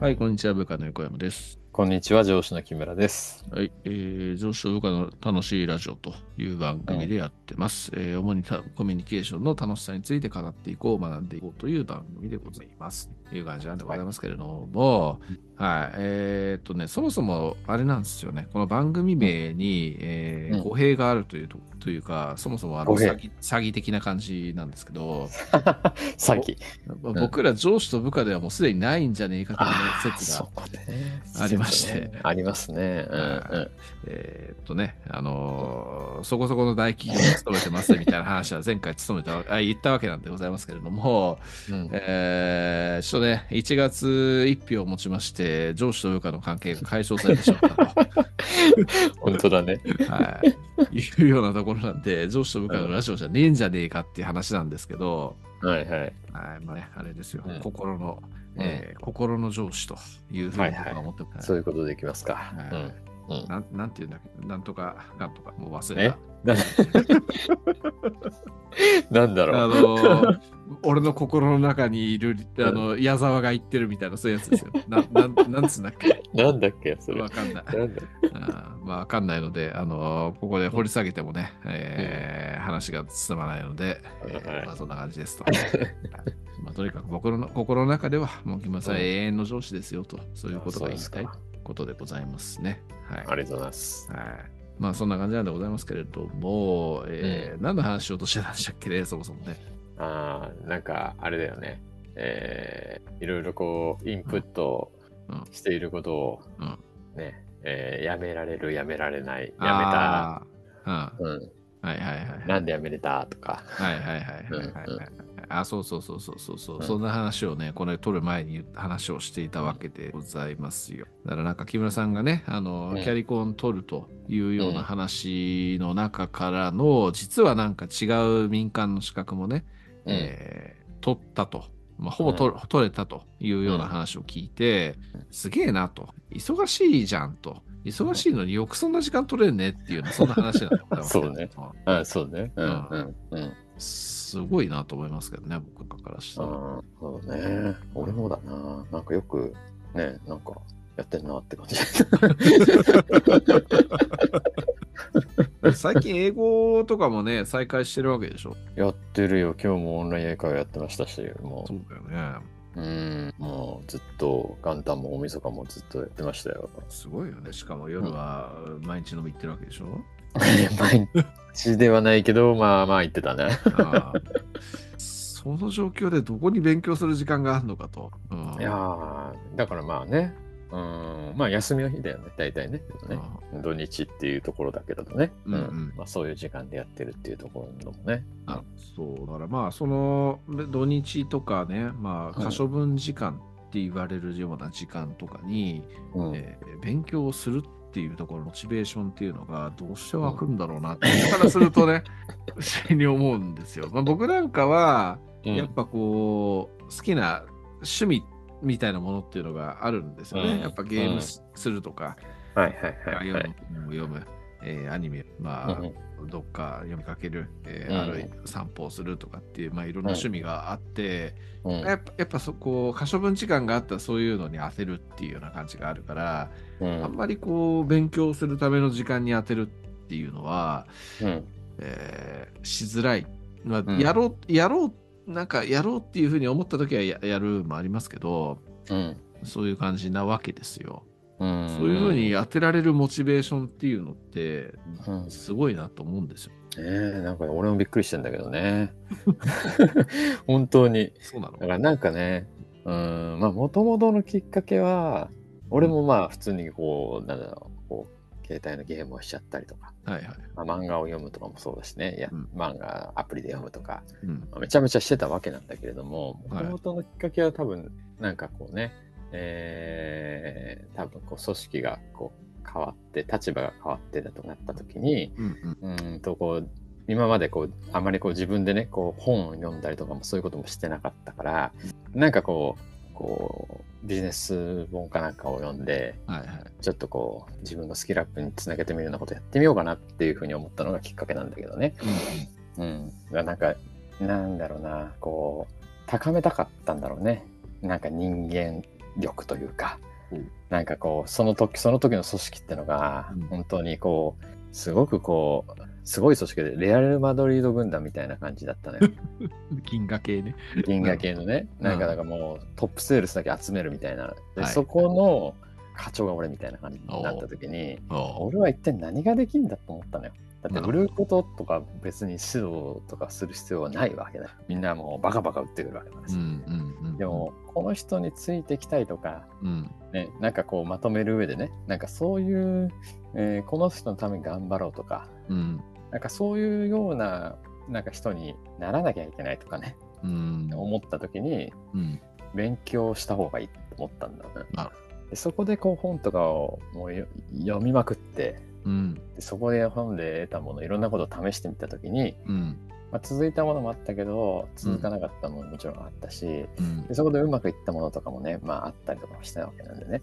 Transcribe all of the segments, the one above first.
はい、こんにちは、部下の横山です。こんにちは、上司の木村です。はい、えー、上司と部下の楽しいラジオという番組でやってます。えー主にたコミュニケーションの楽しさについて語っていこう、学んでいこうという番組でございます。という感じなんでございますけれども、はい、えーっとね、そもそもあれなんですよね、この番組名に、えーうん。語弊があるというとというか、そもそもあの詐欺詐欺的な感じなんですけど、さっき。まあ僕ら上司と部下ではもうすでにないんじゃねえかという説が。ありましてね。ありますね。うんうん。えーっとね、あのーそこそこの大企業に勤めてますみたいな話は前回勤めた、あ言ったわけなんでございますけれども、うん。えー、ちょっとね、1月1日をもちまして、上司と部下の関係が解消されてしまったと、本当だね。はい、いうようなところなんで、上司と部下のラジオじゃねえんじゃねえかっていう話なんですけど、はいはい。はいまあね、あれですよ、うん。心の、うんえー心の上司というふうに思ってます。そういうことでいきますか。はいうんうん。なんなんていうんだっけ？なんとか、なんとか、もう忘えれた。ななんだ あろう。のー俺の心の中にいる、あの、矢沢が言ってるみたいな、そういうやつですよ。ななんなんつうんだっけ？なんだっけそれ。わかんない。なんだ？あーまあ、わかんないので、あのーここで掘り下げてもね、えー話が進まないので、えーはい。まあ、そんな感じですと。はい。まあ、とにかく僕の心の中では、もう木村さんうん。永遠の上司ですよと、そういうことが言いたいことでございますね。はい。ありがとうございます。はい。まあそんな感じなんでございますけれども、えー何の話しようとしてたんでしたっけね、そもそもね。ああ、なんか、あれだよね。えーいろいろこう、インプットうんしていることを、うんね、えーやめられる、やめられない、やめた、うん。うん、はいはいはい。なんでやめれたとか。はいはいはいはい。あ、そうそうそうそうそうそう、うんそんな話をね、これ撮る前に話をしていたわけでございますよ。だからなんか木村さんがね、あの、うんキャリコン取るというような話の中からの、実はなんか違う民間の資格もね、うんえー取ったと。まあ、ほぼ取,、取れたというような話を聞いて、すげえなと。忙しいじゃんと。忙しいのによくそんな時間取れんねっていうのそんな話なんだよそうね。あ そうね。うんうんうんうん。すごいなと思いますけどね、僕からしたら。そうね。俺もだな。なんかよく、ね、なんかやってんなって感じ。最近英語とかもね、再開してるわけでしょ。やってるよ。今日もオンライン英会話やってましたし、もそうだよね。う、うん、もうずっと元旦も大晦日もずっとやってましたよ。すごいよね。しかも夜は毎日飲み行ってるわけでしょ？毎日ではないけど、まあまあ言ってたね。その状況でどこに勉強する時間があるのかと。うんいやー、だからまあね、うん、まあ休みの日だよね、大体ね。ね。土日っていうところだけどね、うんうん。まあ、そういう時間でやってるっていうところのもね。あそうだからまあその土日とかねまあうん可処分時間って言われるような時間とかに、うん。えー勉強をするっていうところのモチベーションっていうのがどうして湧くんだろうなって、僕からするとね不思議に思うんですよ。まあ、僕なんかはうん。やっぱこう好きな趣味みたいなものっていうのがあるんですよね。うん。やっぱゲームすするとか、はいはいはいはい。読む本を読む、えーアニメ、まあ、うんどっか読みかける、えーうん。あるい散歩をするとかっていう、まあ、いろんな趣味があって、うん。やっぱやっぱそこ可処分時間があったらそういうのに当てるっていうような感じがあるから、うん。あんまりこう勉強するための時間に当てるっていうのは、うん。えーしづらい、まあうん。やろうやろうなんかやろうっていうふうに思った時はややるもありますけどうんそういう感じなわけですよ。うんそういうふうに当てられるモチベーションっていうのってうんすごいなと思うんですよ。ねえなんか俺もびっくりしてんだけどね。本当に。そうなの？だからなんかね、うん、まあ、もともとのきっかけは、俺もまあ、普通にこう、なんだろう、こう、携帯のゲームをしちゃったりとか、はいはい。まあ、漫画を読むとかもそうだしね、いや、うん。漫画アプリで読むとか、うん。まあめちゃめちゃしてたわけなんだけれども、もはい。ともとのきっかけは多分、なんかこうね、えー、多分こう組織がこう変わって、立場が変わってだとなった時に、うんうん。うーんとこう今までこうあまりこう自分でねこう本を読んだりとかもそういうこともしてなかったからなんかこうこうビジネス本かなんかを読んではいはい。ちょっとこう自分のスキルアップにつなげてみるようなことやってみようかなっていうふうに思ったのがきっかけなんだけどね。うん、だからなんかなんだろうなこう高めたかったんだろうね。なんか人間力というか。うん。なんかこうその時その時の組織ってのがうん。本当にこうすごくこうすごい組織でレアル・マドリード軍団みたいな感じだったのよ 銀河系ね。銀河系のね、うん。なんかだからもうトップセールスだけ集めるみたいな。で、はい。そこの課長が俺みたいな感じになった時にお俺は一体何ができんだと思ったのよだって売なることとか別に指導とかする必要はないわけだ。よみんなもうバカバカ売ってくるわけだからさ、うんうんうん。でもこの人についていきたいとかうん、ね、なんかこうまとめる上でね、なんかそういう、えーこの人のために頑張ろうとか、うん、なんかそういうようななんか人にならなきゃいけないとかね、うん、思った時にうん、勉強した方がいいと思ったんだよね。でそこでこう本とかをもうよ読みまくって、うん、でそこで本で得たもの、いろんなことを試してみた時に、うん、まあ、続いたものもあったけど、続かなかったものももちろんあったし、うん。で、そこでうまくいったものとかもね、まああったりとかもしたわけなんでね。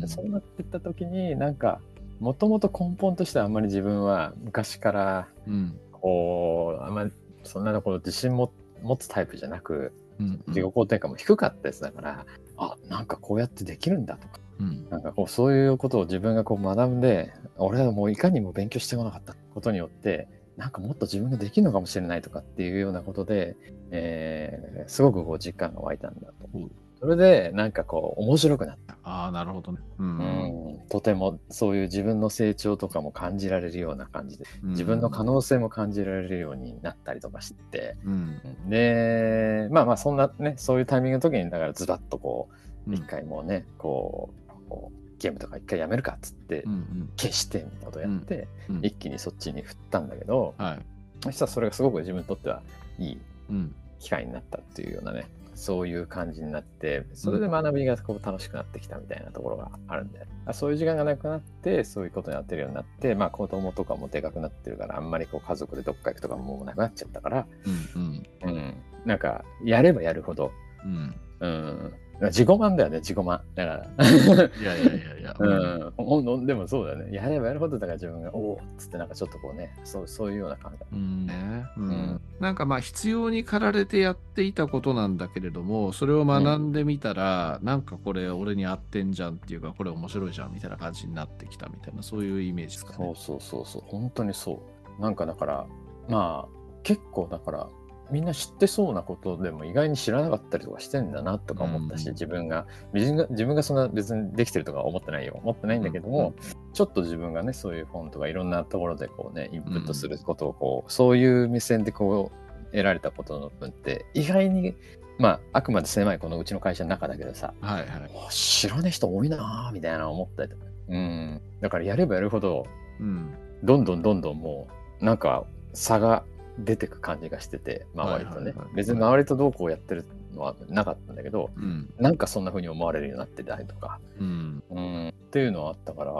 うん、そうなってった時になんかもともと根本としてはあんまり自分は昔からうん、こうあんまりそんなこう自信も持つタイプじゃなくうん、自己肯定感も低かったですだから、あなんかこうやってできるんだとかうん、なんかこうそういうことを自分がこう学んで俺はもういかにも勉強してこなかったことによってなんかもっと自分ができるのかもしれないとかっていうようなことで、えーすごくこう実感が湧いたんだと。うん。それでなんかこう面白くなった。ああ、なるほどね。う、うん。ん、とてもそういう自分の成長とかも感じられるような感じで自分の可能性も感じられるようになったりとかして、うん、でまあまあそんなねそういうタイミングの時にだからズバッとこう、うん。一回もうねこうこうゲームとか一回やめるかっつってうん、うん、消してみたいなことをやって、うん、一気にそっちに振ったんだけどはい、そしたらそれがすごく自分にとってはいいうん、機会になったっていうようなねそういう感じになってそれで学びがこう楽しくなってきたみたいなところがあるんで、あそういう時間がなくなってそういうことになってるようになってまあ子供とかもでかくなってるからあんまりこう家族でどっか行くとかももうなくなっちゃったから、うん、うん、うん、なんかやればやるほど、うん。うん、自己満だよね自己満だから。いやいやいやいや。うん、でもそうだよね。やればやるほどだから自分が、おおっつってなんかちょっとこうね、そうそういうような感覚。うんねうんうんなんかまあ必要に駆られてやっていたことなんだけれどもそれを学んでみたら、なんかこれ俺に合ってんじゃんっていうかこれ面白いじゃんみたいな感じになってきたみたいなそういうイメージですかね。そうそうそうそう、本当にそう。なんかだから、まあ、結構だから、みんな知ってそうなことでも意外に知らなかったりとかしてんだなとか思ったし、うん。自分が自分が自分がそんな別にできてるとかは思ってないよ思ってないんだけども、ちょっと自分がねそういう本とかいろんなところでこうねインプットすることをこう、そういう目線でこう得られたことの分って意外にまああくまで狭いこのうちの会社の中だけどさはいはい。あ知らねえ人多いなぁみたいな思ったりとか、うん、だからやればやるほどうん。どんどんどんどんもうなんか差が出てく感じがしてて周りとね。別に周りとどうこうやってるのはなかったんだけどうん。なんかそんな風に思われるようになってたりとか、うん。うん、っていうのはあったから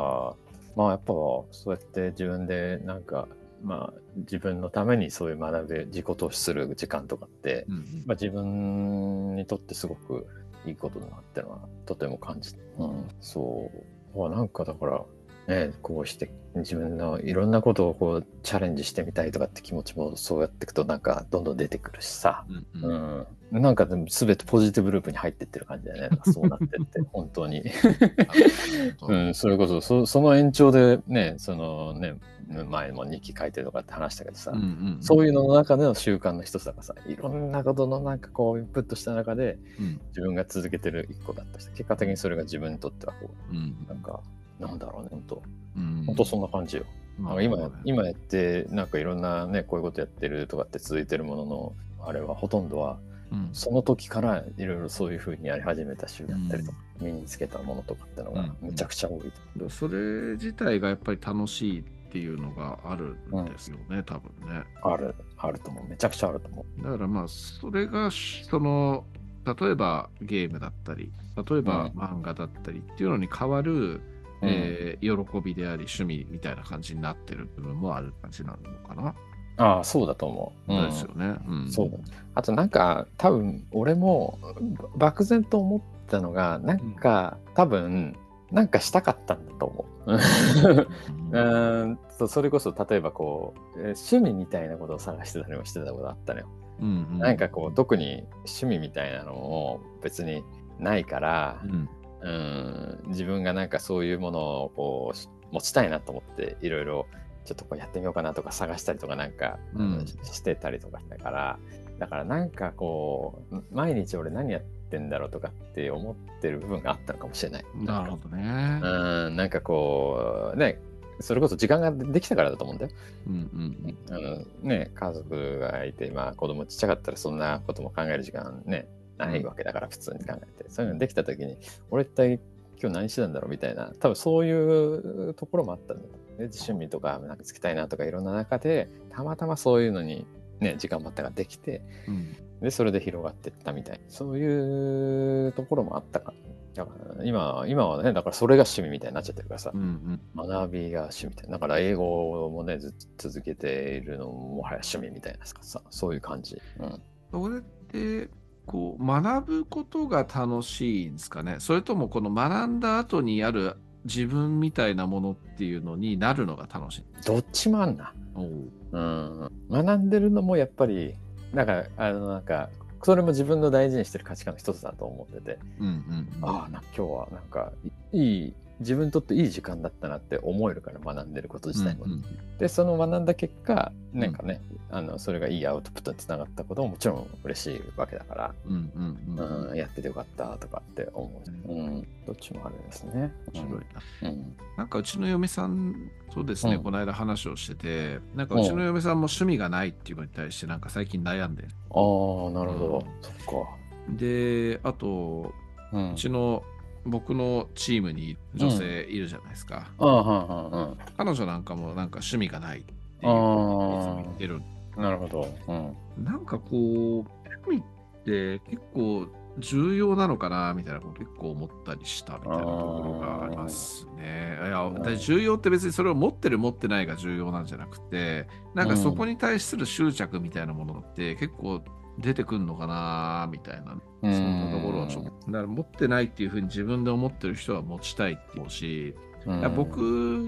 まあやっぱそうやって自分でなんかまあ自分のためにそういう学び自己投資する時間とかって、うん。まあ、自分にとってすごくいいことだなってのはとても感じて、うん、そう。まあなんかだからねこうして自分のいろんなことをこうチャレンジしてみたいとかって気持ちもそうやっていくとなんかどんどん出てくるしさ、うん。う。うんん、なんかでも全てポジティブループに入ってってる感じだよねそうなってって 本当に。うん、それこそそその延長でねそのね前も日記書いてるとかって話したけどさ、うんうん。そういうのの中での習慣の一つだからさいろんなことのなんかこうインプットした中でうん。自分が続けてる一個だったし結果的にそれが自分にとってはこうんうなんかなんだろうね本当うん。本当そんな感じよ、なんか今今やってなんかいろんなねこういうことやってるとかって続いてるもののあれはほとんどはうん。その時からいろいろそういうふうにやり始めた週だったりとか、身につけたものとかってのがめちゃくちゃ多いと、それ自体がやっぱり楽しいっていうのがあるんですよね、多分ね。あるあると思う。めちゃくちゃあると思だからまあそれがその例えばゲームだったり例えばうん。漫画だったりっていうのに変わる、う、えー喜びであり趣味みたいな感じになってる部分もある感じなのかな。ああそうだと思う、うん。ですよね。うん、そうだあとなんか多分俺もば漠然と思ったのがなんか、多分なんかしたかったんだと思う。うーん。それこそ例えばこうえー趣味みたいなことを探してたりもしてたことあったのよ。うんうん。なんかこう特に趣味みたいなのも別にないからう、んうん、自分がなんかそういうものをこう持ちたいなと思っていろいろちょっとこうやってみようかなとか探したりとかなんか、うんししてたりとかしたからだからなんかこう毎日俺何やってんだろうとかって思ってる部分があったのかもしれない。なるほどね。うん、なんかこうねそれこそ時間ができたからだと思うんだよ。うんうんあのね、家族がいて、まあ子供ちっちゃかったらそんなことも考える時間ね、ないわけだから普通に考えて。そういうのできた時に、俺一体今日何してたんだろうみたいな、多分そういうところもあったんだよ。で趣味とかなんかつきたいなとかいろんな中で、たまたまそういうのにね、時間まったができて、うんで、それで広がっていったみたい。そういうところもあったから。だから今、今はね、だからそれが趣味みたいになっちゃってるからさうんう、ん学びが趣味みたいな。だから英語もね、ずっと続けているのももはや趣味みたいなさ、そういう感じ。うん。それってこう学ぶことが楽しいんですかね？それともこの学んだ後にある自分みたいなものっていうのになるのが楽しいどっちもあんな。おう。うん。学んでるのもやっぱり、だから、あの、なんか、それも自分の大事にしてる価値観の一つだと思ってて、うんうんうん。ああ、な今日はなんか、いい、自分にとっていい時間だったなって思えるから学んでること自体も。うんうんで、その学んだ結果、なんかね、あの、それがいいアウトプットにつながったことももちろん嬉しいわけだから、うんうんうんうん、やっててよかったとかって思う。うん、どっちもあるんですね。面白いなうん。なんかうちの嫁さんそうですね、うんこの間話をしててなんかうちの嫁さんも趣味がないっていうのに対してなんか最近悩んでるああ、なるほど。そっか。であとうんうちの僕のチームに女性いるじゃないですか。彼女なんかもなんか趣味がないっていういつあーも言ってるなるほど。うん。なんかこう趣味って結構重要なのかなみたいなこと結構思ったりしたみたいなところがありますね。いや重要って別にそれを持ってる持ってないが重要なんじゃなくてなんかそこに対する執着みたいなものって結構出てくるのかなみたいなそんなところはちょっとだから持ってないっていうふうに自分で思ってる人は持ちたいって思うし、うん僕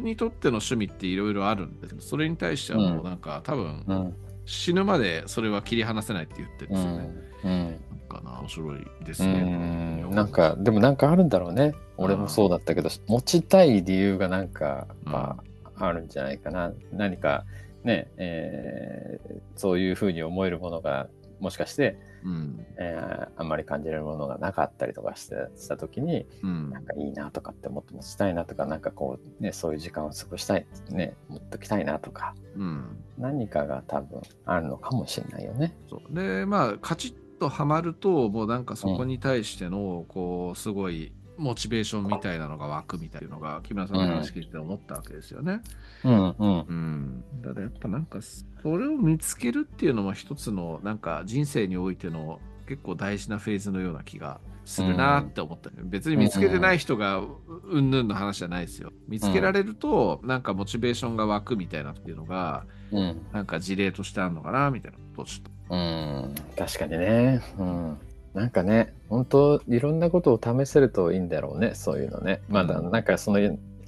にとっての趣味っていろいろあるんですけどそれに対してはもうなんか、多分うん。死ぬまでそれは切り離せないって言ってるんですよね。うん。なんかな面白いですうね。ん。なんか、でもなんかあるんだろうね。俺もそうだったけど、持ちたい理由がなんか、まあ、あるんじゃないかな。何か、ね、えーそういうふうに思えるものが、もしかして、うん。えーあんまり感じれるものがなかったりとかしてした時にうん。なんかいいなとかってもっと持ちたいなとかなんかこうねそういう時間を過ごしたいね持っときたいなとかうん。何かが多分あるのかもしれないよね。でまあカチッとはまるともうなんかそこに対してのこうすごいモチベーションみたいなのが湧くみたいなのが木村さんの話聞いて思ったわけですよね。うんうん。うん、だからやっぱなんかそれを見つけるっていうのも一つのなんか人生においての結構大事なフェーズのような気がするなって思った、別に見つけてない人がうんぬんの話じゃないですよ。見つけられるとなんかモチベーションが湧くみたいなっていうのがうん。なんか事例としてあるのかなみたいなことをちょっと。うん。確かにね。うんなんかね本当いろんなことを試せるといいんだろうねそういうのね。まだうん。なんかその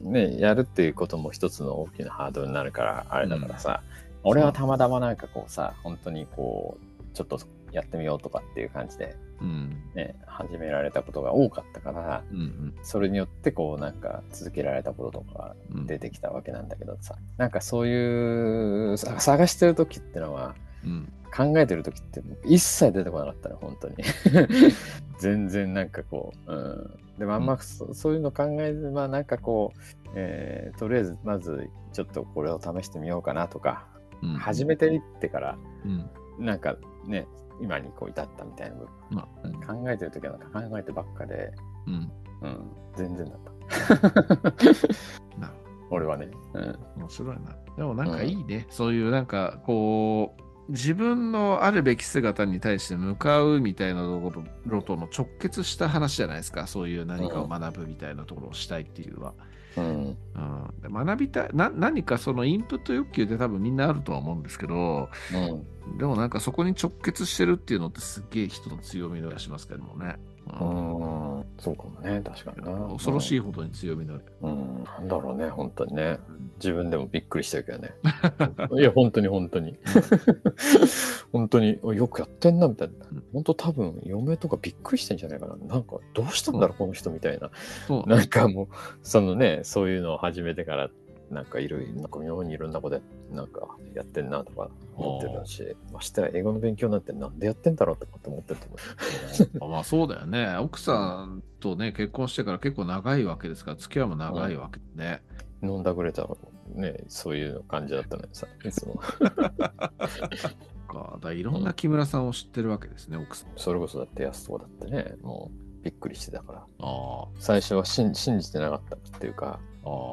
ねやるっていうことも一つの大きなハードルになるからあれだからさ、俺はたまたまなんかこうさ本当にこうちょっとやってみようとかっていう感じでうん。ね始められたことが多かったからうんそれによってこうなんか続けられたこととかうんうん。出てきたわけなんだけどさなんかそういうさ探してる時ってのはうん考えてる時って一切出てこなかったね本当に。全然なんかこう、うん、でもあんまそ,、そういうの考えずまあなんかこう、えーとりあえずまずちょっとこれを試してみようかなとか、うん。始めていってからうん。なんかね今にこう至ったみたいな部まあうん。分考えてる時はなんか考えてばっかで、うん。うん、全然だった。俺はね、うん、面白いな。でもなんかいいね。そういうなんかこう、自分のあるべき姿に対して向かうみたいなところとの直結した話じゃないですか。そういう何かを学ぶみたいなところをしたいっていうのは。うんうん、で学びたいな、何かそのインプット欲求って多分みんなあるとは思うんですけど、うんでもなんかそこに直結してるっていうのってすっげえ人の強みの気がしますけどもね。うんうんそうかもね、確かにな。恐ろしいほどに強みのある。うん、なんだろうね、本当にね。自分でもびっくりしたけどね。いや、本当に本当に。本当に、およくやってんな、みたいなうん。本当多分、嫁とかびっくりしてんじゃないかな。なんか、どうしたんだろう、この人みたいな。なんかもう、そのね、そういうのを始めてから、なんかいろいろ、なんか妙にいろんなことやなんかやってんなとか思ってたし、ましてや英語の勉強なんてなんでやってんだろうとかって思ってると思う。まあそうだよね。奥さんとね、結婚してから結構長いわけですから、付き合いも長いわけね。飲んだくれたね、そういう感じだったのにさ、いつも。かだいろんな木村さんを知ってるわけですね、奥さん。それこそだって安とかだってね、もうびっくりしてたから。あ最初は信信じてなかったっていうか。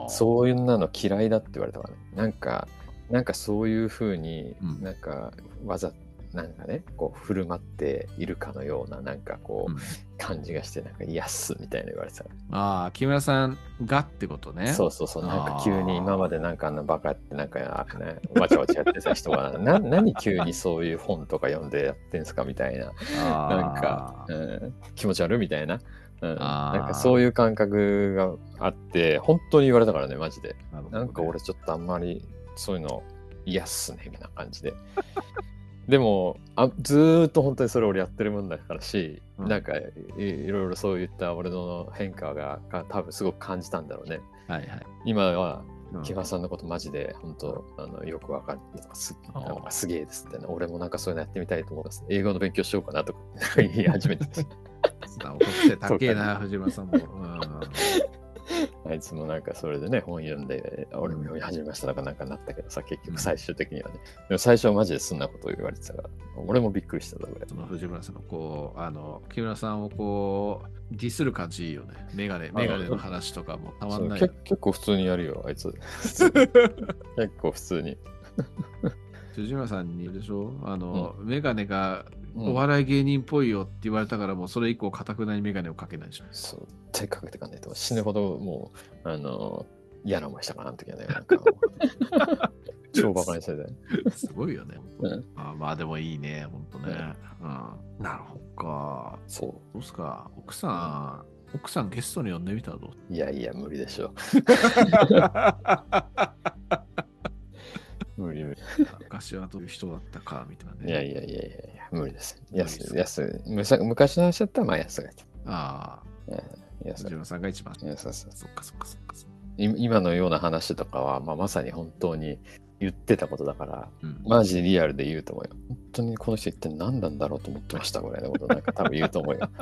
そういうなの嫌いだって言われたからね。なんか、なんかそういうふうに、うんなんかわざ、なんかね、こう振る舞っているかのような、なんかこう、うん感じがして、なんか、イエスみたいな言われてたかああ、木村さんがってことね。ら。そうそうそう、なんか急に今までなんかあんなバカやって、なんか、ね、わちゃわちゃやってた人が、な 何急にそういう本とか読んでやってんすかみたいな。なんか、うん、気持ち悪いみたいな。うん、なんかそういう感覚があって、本当に言われたからね、マジで。なねなんか俺ちょっとあんまりそういうの嫌っすね、みたいな感じで。でもあ、ずーっと本当にそれ俺やってるもんだからし、うんなんかいいろいろそういった俺の変化がが多分すごく感じたんだろうね。はいはい。今はうん木村さんのことマジで本当あのよくわかるすすげえですってね。俺もなんかそういうのやってみたいと思います。英語の勉強しようかなとか 言い始めてたしお得性高えな、藤村さんも。うんあいつもなんかそれでね、本読んで、俺も読み始めましたとかなんかなったけどさ、結局最終的にはね。でも最初はマジでそんなことを言われてたから、俺もびっくりしたぞ、これ。その藤村さんのこう、あの、木村さんをこう、ディスる感じいいよね。メガネ、メガネの話とかもたまんない。結構普通にやるよ、あいつ。結構普通に。藤村さんにでしょ？あの、メガネがうんお笑い芸人っぽいよって言われたから、もうそれ以降、かたくなにメガネをかけないでしょ。そう、手かけてかんないと死ぬほどもう、あの、嫌な思いしたかな、あの時はね。なんか 超バカにしてて。すごいよね。うんあまあでもいいね、ほんとね。うん。なるほどか。そどうすか？奥さん、奥さんゲストに呼んでみたらどうう？いやいや、無理でしょ。無理無理。昔はどういう人だったかみたいなね。いやいやいやいや無理です。安い、安い。昔の話だったら、まあ安がいて。ああ、安い藤。村さんが一番。そうそうそっかそっかそっか今のような話とかは、まあ、まさに本当に言ってたことだから、うんマジでリアルで言うと思うよ。本当にこの人一体何なんだろうと思ってましたぐらいのことなんか多分言うと思うよ。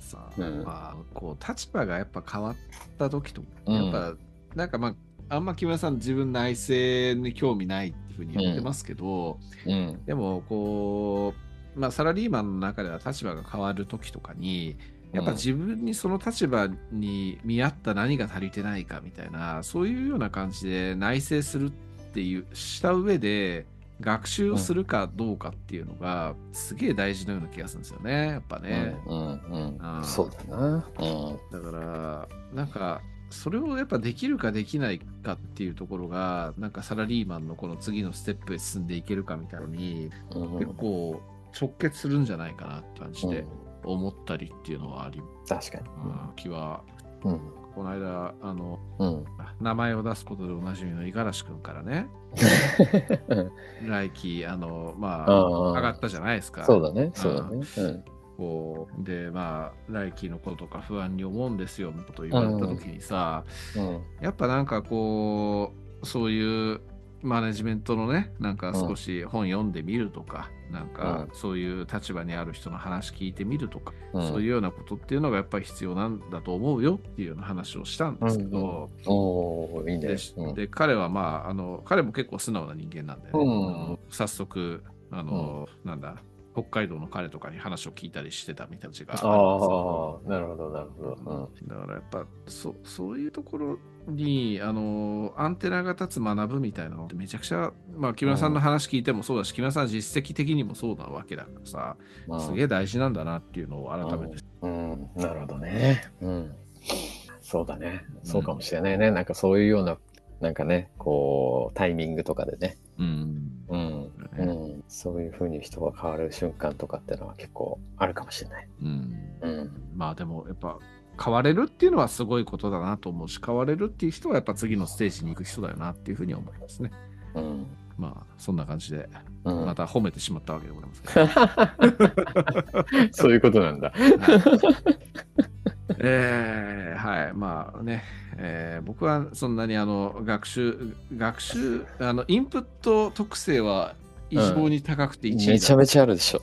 さあ、うんまあ、こう、立場がやっぱ変わった時とやっぱ、なんかまあ、あんま木村さん自分内政に興味ないっていうふうに言ってますけど、うん。でもこう、まあ、サラリーマンの中では立場が変わる時とかにやっぱ自分にその立場に見合った何が足りてないかみたいなそういうような感じで内省するっていうした上で学習をするかどうかっていうのがすげえ大事なような気がするんですよねやっぱね。うんうんあーそうだな。うん。だからなんかそれをやっぱできるかできないかっていうところがなんかサラリーマンのこの次のステップへ進んでいけるかみたいなのにうん結構直結するんじゃないかなって感じで思ったりっていうのはあり、確かに。うん、気はうん。この間あのうん。名前を出すことでおなじみの五十嵐君からね 来期あのまあ上がったじゃないですかそうだね。そうだね。うん。こうでまあ来期のこととか不安に思うんですよみたいなことを言われた時にさ、うん。やっぱなんかこうそういうマネジメントのねなんか少し本読んでみるとか、なんかそういう立場にある人の話聞いてみるとか、うん。そういうようなことっていうのがやっぱり必要なんだと思うよっていうような話をしたんですけど、おーいいね。で。彼はまああの彼も結構素直な人間なんでね、早速あの、なんだ北海道の彼とかに話を聞いたりしてたみたいな時があるんですあなるほど、なるほど。だからやっぱそそういうところにあのアンテナが立つ学ぶみたいなのってめちゃくちゃ、まあ、木村さんの話聞いてもそうだし、木村さん実績的にもそうなわけだからさ、うん。すげえ大事なんだなっていうのを改めて、うん、なるほどね。うん。そうだね。そうかもしれないね。なんかそういうような、なんかね、こう、タイミングとかでね、うん。うん。うん。そういうふうに人が変わる瞬間とかっていうのは結構あるかもしれない。うん。うん。まあでもやっぱ変われるっていうのはすごいことだなと思うし変われるっていう人はやっぱ次のステージに行く人だよなっていうふうに思いますね。うん。まあそんな感じでうんまた褒めてしまったわけでございます そういうことなんだ。えーはいまあね、えー僕はそんなにあの学習学習あのインプット特性は異常に高くて1位だめちゃめちゃあるでしょ。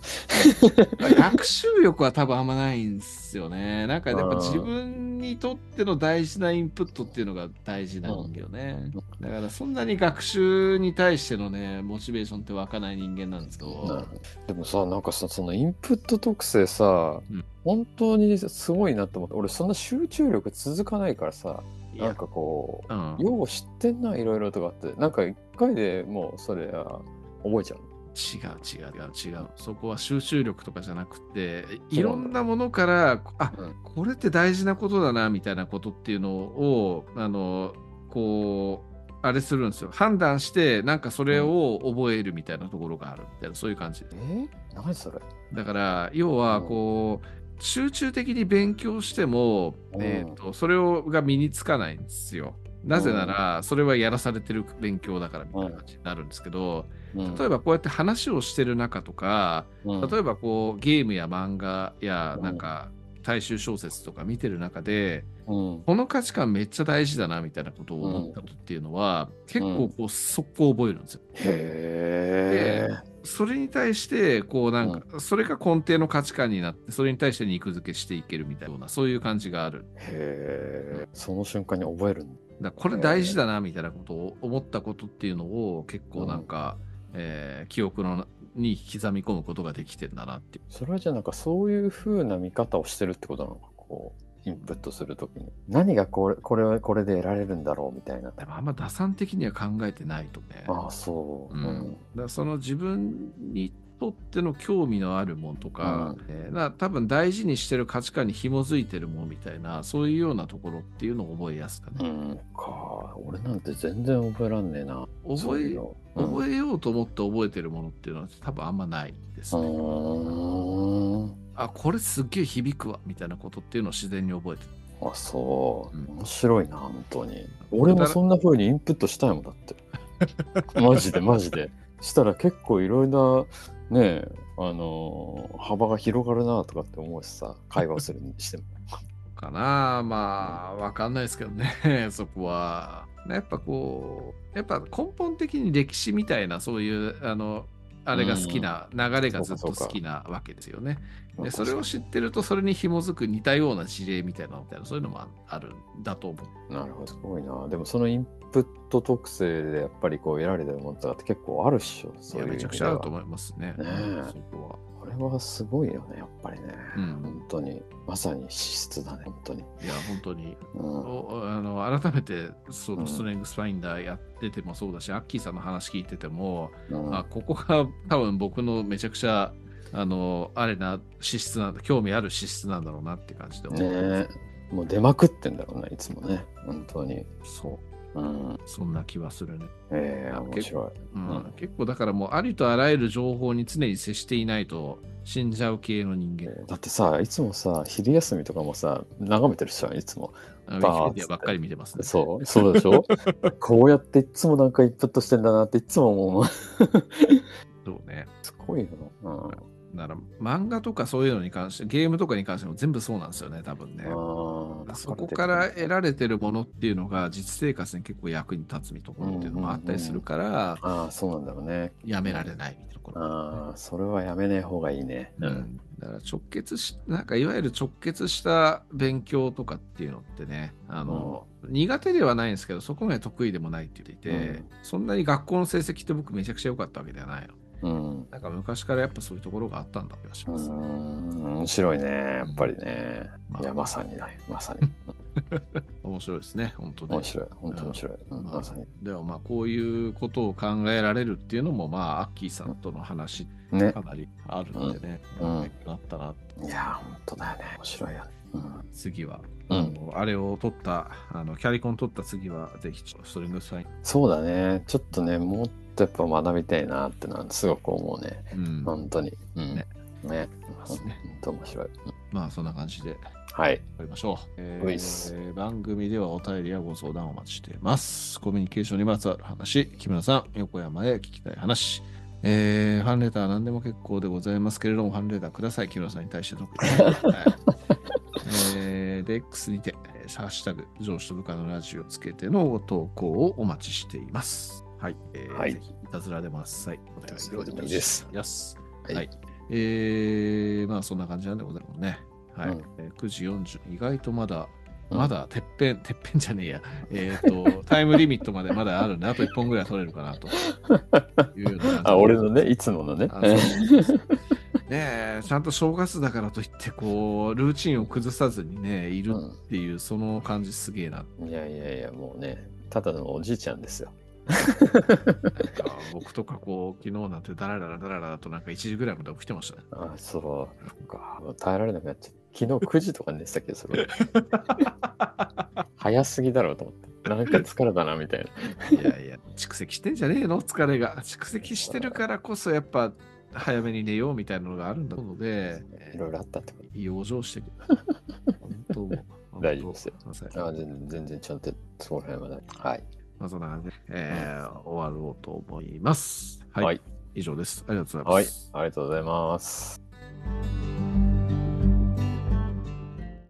学習力は多分あんまないんですよね。なんかやっぱうん自分にとっての大事なインプットっていうのが大事なんだよね。だからそんなに学習に対してのね、モチベーションって湧かない人間なんですけど、でもさ、なんかさ、そのインプット特性さ、うん本当にすごいなと思って、俺そんな集中力続かないからさ、なんかこう、うん、よう知ってんな、いろいろとかって、なんか一回でもうそれは覚えちゃう。違う違う違う違う。そこは集中力とかじゃなくて、いろんなものから、あうん。これって大事なことだなみたいなことっていうのを、あの、こう、あれするんですよ。判断して、なんかそれを覚えるみたいなところがあるみたいな、そういう感じ。え何それ？だから要はこう、集中的に勉強しても、うん。えー、とそれをが身につかないんですよ。なぜなら、それはやらされてる勉強だからみたいな感じになるんですけど、例えばこうやって話をしてる中とか、ば例えばこうゲームや漫画やうんなん。か大衆小説とか見てる中で、うん。この価値観めっちゃ大事だなみたいなことを思ったことっていうのは、結構こう速攻覚えるんですよ。へえ。それに対して、こうなんか、それが根底の価値観になって、それに対して肉付けしていけるみたいな、そういう感じがある。へえ。その瞬間に覚えるんだ。これ大事だなみたいなことを思ったことっていうのを結構なんか、えー記憶のに刻み込むことができてんだなっていう。それはじゃあなんかそういう風な見方をしてるってことなのかこうインプットするときに何がこれこれはこれで得られるんだろうみたいな。でもあんま打算的には考えてないとね。ああそう。ううん。ん、だその自分にとっての興味のあるものとか、うん。えーな多分大事にしてる価値観に紐づいてるものみたいなそういうようなところっていうのを覚えやすかね。うん。か。俺なんて全然覚えらんねえな。覚えそういうん。覚えようと思って覚えてるものっていうのは多分あんまないですうね。あこれすっげえ響くわみたいなことっていうのを自然に覚えてる。あそう、うん。面白いな本当に。俺もそんな風にインプットしたいもんだって。マジでマジでしたら結構いろいろなねえあのー幅が広がるなとかって思うしさ会話するにしてもかなまあわかんないですけどね そこは。やっぱこうやっぱ根本的に歴史みたいなそういうあのあれが好きな、流れがずっと好きなわけですよね。でそれを知ってるとそれに紐づく似たような事例みたいなのみたいなそういうのもああるんだと思う。なるほどすごいなでもそのインプット特性でやっぱりこう得られてるものとかって結あるっしょいそういうやめちゃくちゃあると思思いますね。ねえ。そこは。これはすごいよねやっぱりね、うん。本当にまさに資質だね本当に、いや本当に。うん、おあの改めてそうん。のストレングスファインダーやっててもそうだし、アッキーさんの話聞いてても、うん。あここが多分僕のめちゃくちゃあのあれな資質なんだ興味ある資質なんだろうなって感じで思ねえ。もう出まくってんだろうねいつもね。本当に。そううん。そんな気はするね、ええ面白い。うん。うん。結構だからもうありとあらゆる情報に常に接していないと死んじゃう系の人間。だってさいつもさ昼休みとかもさ眺めてるじゃんいつも。あウバーィキペディアばっかり見てますね。そうそうでしょ？こうやっていつもなんかインプットしてんだなっていつも思う。そうね。すごいよな、うんだから漫画とかそういうのに関してゲームとかに関しても全部そうなんですよね多分ね。そこから得られてるものっていうのが実生活に結構役に立つみたいなところっていうのもあったりするから、ああそうなんだろうね。やめられないみたいなところ、ああそれはやめない方がいいね。うん、だから直結しなんかいわゆる直結した勉強とかっていうのってねあの、苦手ではないんですけどそこまで得意でもないって言っていて、うん。そんなに学校の成績って僕めちゃくちゃ良かったわけではないのうん。なんか昔からやっぱそういうところがあったんだ気がしうます、ん。面白いねやっぱりね、まあいやまさにだよまさに。面白いですね本当に。面白い本当面白い、うん。まさに。でもまあこういうことを考えられるっていうのもまあアッキーさんとの話ね。かなりあるんでね、うん。なったないや本当だよね。面白いよ。ね、うん。次は、うん。あれを取ったあのキャリコン取った次はぜひストリングスサイン。そうだね。ちょっとねもうとやっぱ学びたいなってのはすごく思うね。うん。本当に。うん。ねね。本当面白い。うんまあそんな感じではい。やりましょう。えー番組ではお便りやご相談をお待ちしています。コミュニケーションにまつわる話、木村さん、横山へ聞きたい話、えーファンレター何でも結構でございますけれども、ファンレターください、木村さんに対して特に。はいえーで、X にて、えーハッシュタグ、上司と部下のラジオをつけてのご投稿をお待ちしています。はい。えーはいぜひ、いたずらでもあっさい。お願いいたずらでもいいです。はいはいえー、まあそんな感じなんでございますね。はい。うんえー9時40、意外とまだ、うんまだてっぺん、てっぺんじゃねえや。えっ、と、タイムリミットまでまだあるんで、あと1本ぐらい取れるかなというあ、俺のね、いつものね。ねえ、ちゃんと正月だからといって、こう、ルーチンを崩さずにね、いるっていう、その感じすげえな。いやいやいや、もうね、ただのおじいちゃんですよ。僕とかこう、昨日なんてダラダラダラダラとなんか1時ぐらいまで起きてましたね。あ、そう。なんか、耐えられなくなっちゃった。昨日9時とかに寝てたけど、それ。早すぎだろうと思って。なんか疲れたな、みたいな。いやいや、蓄積してんじゃねえの？疲れが。蓄積してるからこそ、やっぱ、早めに寝ようみたいなのがあるんだので、いろいろあったってこ養生してくる。本当もう大丈夫ですよ。あ、全然、全然ちゃんと、そこら辺はね。はい。まあ、そんな感じで、えー終わろうと思います。はい。はい以上です。ありがとうございはいます。。ありがとうございます。